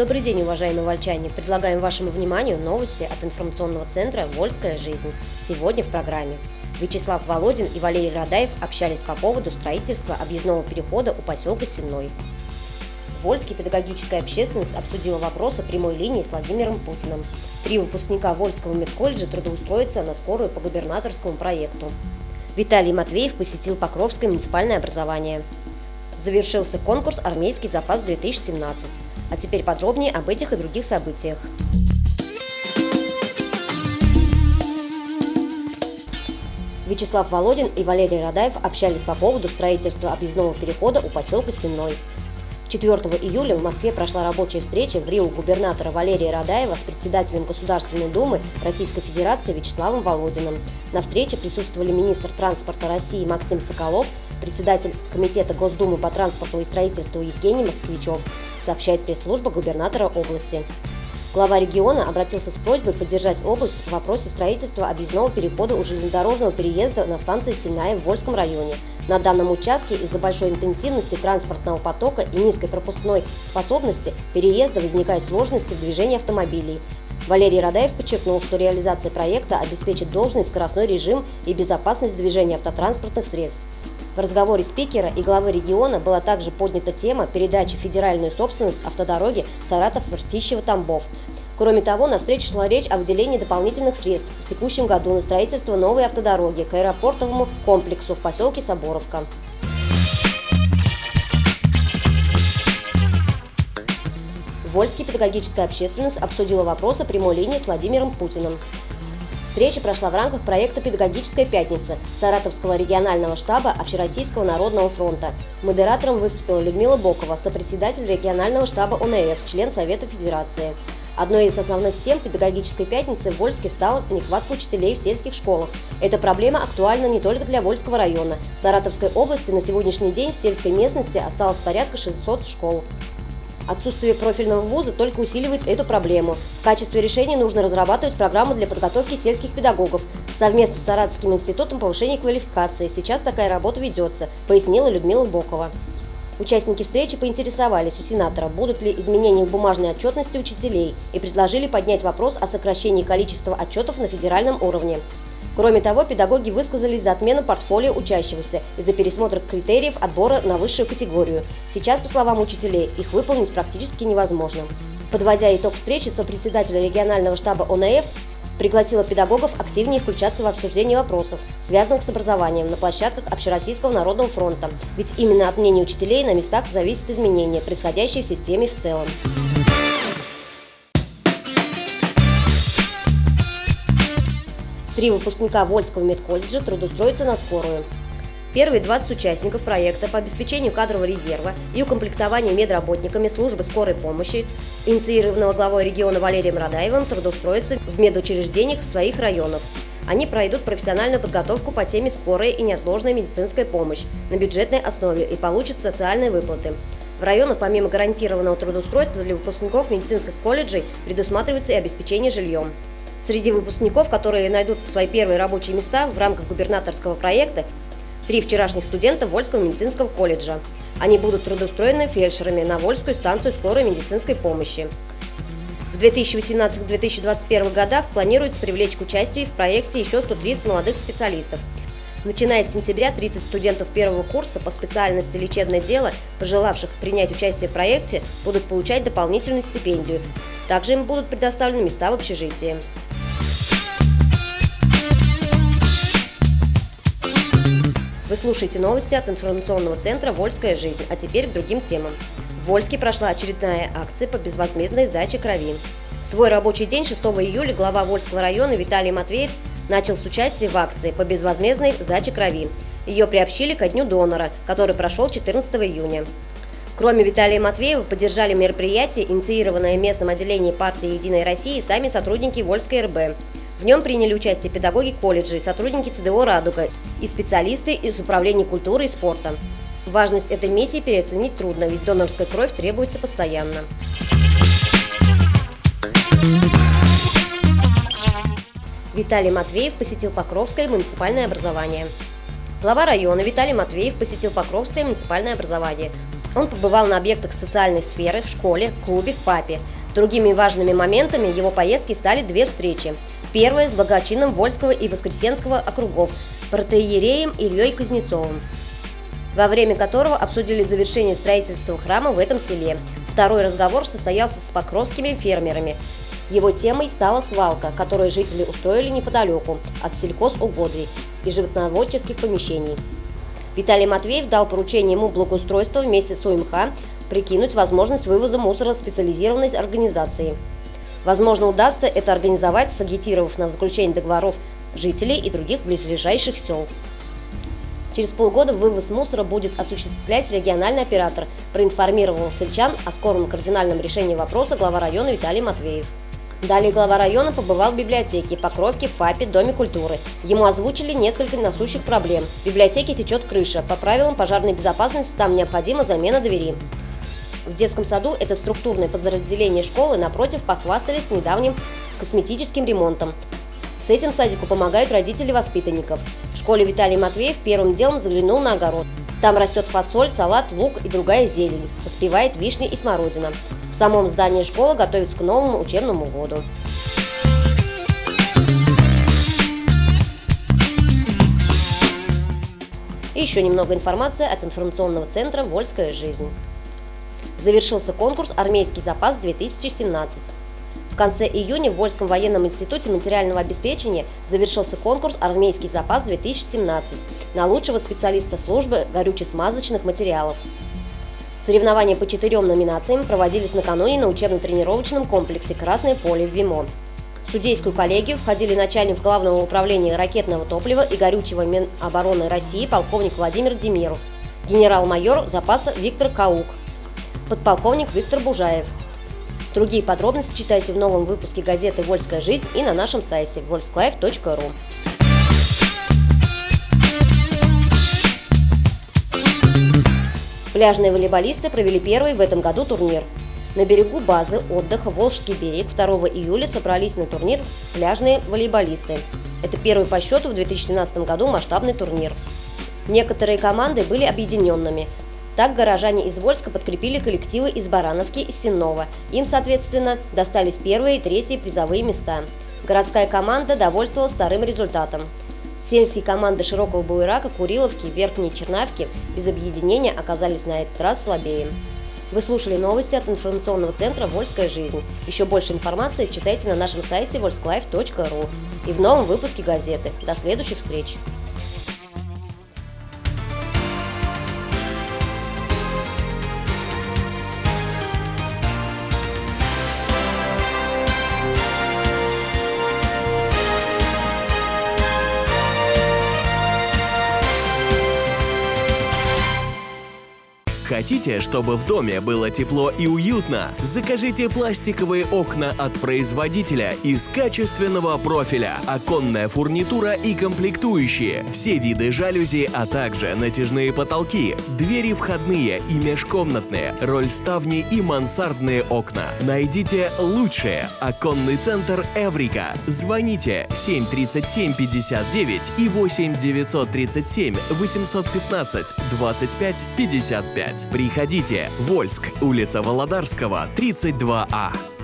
Добрый день, уважаемые вольчане! Предлагаем вашему вниманию новости от информационного центра «Вольская жизнь». Сегодня в программе. Вячеслав Володин и Валерий Радаев общались по поводу строительства объездного перехода у поселка Сенной. Вольский педагогическая общественность обсудила вопросы прямой линии с Владимиром Путиным. Три выпускника Вольского медколледжа трудоустроятся на скорую по губернаторскому проекту. Виталий Матвеев посетил Покровское муниципальное образование. Завершился конкурс «Армейский запас-2017». А теперь подробнее об этих и других событиях. Вячеслав Володин и Валерий Радаев общались по поводу строительства объездного перехода у поселка Сенной. 4 июля в Москве прошла рабочая встреча в Рио губернатора Валерия Радаева с председателем Государственной Думы Российской Федерации Вячеславом Володиным. На встрече присутствовали министр транспорта России Максим Соколов, председатель Комитета Госдумы по транспорту и строительству Евгений Москвичев, сообщает пресс-служба губернатора области. Глава региона обратился с просьбой поддержать область в вопросе строительства объездного перехода у железнодорожного переезда на станции Синая в Вольском районе. На данном участке из-за большой интенсивности транспортного потока и низкой пропускной способности переезда возникают сложности в движении автомобилей. Валерий Радаев подчеркнул, что реализация проекта обеспечит должный скоростной режим и безопасность движения автотранспортных средств. В разговоре спикера и главы региона была также поднята тема передачи федеральную собственность автодороги Саратов-Ртищево-Тамбов. Кроме того, на встрече шла речь о выделении дополнительных средств в текущем году на строительство новой автодороги к аэропортовому комплексу в поселке Соборовка. Вольский педагогическая общественность обсудила вопросы прямой линии с Владимиром Путиным. Встреча прошла в рамках проекта «Педагогическая пятница» Саратовского регионального штаба Общероссийского народного фронта. Модератором выступила Людмила Бокова, сопредседатель регионального штаба ОНФ, член Совета Федерации. Одной из основных тем педагогической пятницы в Вольске стала нехватка учителей в сельских школах. Эта проблема актуальна не только для Вольского района. В Саратовской области на сегодняшний день в сельской местности осталось порядка 600 школ. Отсутствие профильного вуза только усиливает эту проблему. В качестве решения нужно разрабатывать программу для подготовки сельских педагогов совместно с Саратовским институтом повышения квалификации. Сейчас такая работа ведется, пояснила Людмила Бокова. Участники встречи поинтересовались у сенатора, будут ли изменения в бумажной отчетности учителей, и предложили поднять вопрос о сокращении количества отчетов на федеральном уровне. Кроме того, педагоги высказались за отмену портфолио учащегося и за пересмотр критериев отбора на высшую категорию. Сейчас, по словам учителей, их выполнить практически невозможно. Подводя итог встречи, сопредседателя регионального штаба ОНФ пригласила педагогов активнее включаться в обсуждение вопросов, связанных с образованием на площадках Общероссийского народного фронта, ведь именно от мнения учителей на местах зависят изменения, происходящие в системе в целом. Три выпускника Вольского медколледжа трудоустроятся на скорую. Первые 20 участников проекта по обеспечению кадрового резерва и укомплектованию медработниками службы скорой помощи, инициированного главой региона Валерием Радаевым, трудоустроятся в медучреждениях своих районов. Они пройдут профессиональную подготовку по теме «Скорая и неотложная медицинская помощь» на бюджетной основе и получат социальные выплаты. В районах помимо гарантированного трудоустройства для выпускников медицинских колледжей предусматривается и обеспечение жильем. Среди выпускников, которые найдут свои первые рабочие места в рамках губернаторского проекта, три вчерашних студента Вольского медицинского колледжа. Они будут трудоустроены фельдшерами на Вольскую станцию скорой медицинской помощи. В 2018-2021 годах планируется привлечь к участию в проекте еще 130 молодых специалистов. Начиная с сентября 30 студентов первого курса по специальности лечебное дело, пожелавших принять участие в проекте, будут получать дополнительную стипендию. Также им будут предоставлены места в общежитии. Слушаете новости от информационного центра «Вольская жизнь», а теперь к другим темам. В Вольске прошла очередная акция по безвозмездной сдаче крови. Свой рабочий день 6 июля глава Вольского района Виталий Матвеев начал с участия в акции по безвозмездной сдаче крови. Ее приобщили ко Дню донора, который прошел 14 июня. Кроме Виталия Матвеева, поддержали мероприятие, инициированное местным отделением партии «Единой России» сами сотрудники Вольской РБ. В нем приняли участие педагоги колледжей, сотрудники ЦДО «Радуга» и специалисты из Управления культуры и спорта. Важность этой миссии переоценить трудно, ведь донорская кровь требуется постоянно. Виталий Матвеев посетил Покровское муниципальное образование. Глава района Виталий Матвеев посетил Покровское муниципальное образование. Он побывал на объектах социальной сферы, в школе, клубе, в ПАПе. Другими важными моментами его поездки стали две встречи. Первая с благочинным Вольского и Воскресенского округов, протеереем Ильей Кузнецовым, во время которого обсудили завершение строительства храма в этом селе. Второй разговор состоялся с покровскими фермерами. Его темой стала свалка, которую жители устроили неподалеку от сельхозугодий и животноводческих помещений. Виталий Матвеев дал поручение ему благоустройства вместе с УМХ прикинуть возможность вывоза мусора специализированной организации. Возможно, удастся это организовать, сагитировав на заключение договоров жителей и других близлежащих сел. Через полгода вывоз мусора будет осуществлять региональный оператор, проинформировал сельчан о скором кардинальном решении вопроса глава района Виталий Матвеев. Далее глава района побывал в библиотеке, Покровке, ПАПе, Доме культуры. Ему озвучили несколько насущих проблем. В библиотеке течет крыша. По правилам пожарной безопасности там необходима замена двери. В детском саду это структурное подразделение школы, напротив, похвастались недавним косметическим ремонтом. С этим садику помогают родители воспитанников. В школе Виталий Матвеев первым делом заглянул на огород. Там растет фасоль, салат, лук и другая зелень. Поспевает вишня и смородина самом здании школы готовится к новому учебному году. И еще немного информации от информационного центра «Вольская жизнь». Завершился конкурс «Армейский запас-2017». В конце июня в Вольском военном институте материального обеспечения завершился конкурс «Армейский запас-2017» на лучшего специалиста службы горюче-смазочных материалов. Соревнования по четырем номинациям проводились накануне на учебно-тренировочном комплексе «Красное поле» в ВИМО. В судейскую коллегию входили начальник Главного управления ракетного топлива и горючего Минобороны России полковник Владимир Демиров, генерал-майор запаса Виктор Каук, подполковник Виктор Бужаев. Другие подробности читайте в новом выпуске газеты «Вольская жизнь» и на нашем сайте volsklife.ru. Пляжные волейболисты провели первый в этом году турнир. На берегу базы отдыха «Волжский берег» 2 июля собрались на турнир пляжные волейболисты. Это первый по счету в 2017 году масштабный турнир. Некоторые команды были объединенными. Так горожане из Вольска подкрепили коллективы из Барановки и Сенного. Им, соответственно, достались первые и третьи призовые места. Городская команда довольствовалась вторым результатом. Сельские команды Широкого Буерака, Куриловки и Верхней Чернавки без объединения оказались на этот раз слабее. Вы слушали новости от информационного центра «Вольская жизнь». Еще больше информации читайте на нашем сайте volsklife.ru и в новом выпуске газеты. До следующих встреч! Хотите, чтобы в доме было тепло и уютно? Закажите пластиковые окна от производителя из качественного профиля, оконная фурнитура и комплектующие, все виды жалюзи, а также натяжные потолки, двери входные и межкомнатные, роль ставни и мансардные окна. Найдите лучшее. Оконный центр Эврика. Звоните 737 59 и 8 937 815 25 55. Приходите. Вольск, улица Володарского, 32А.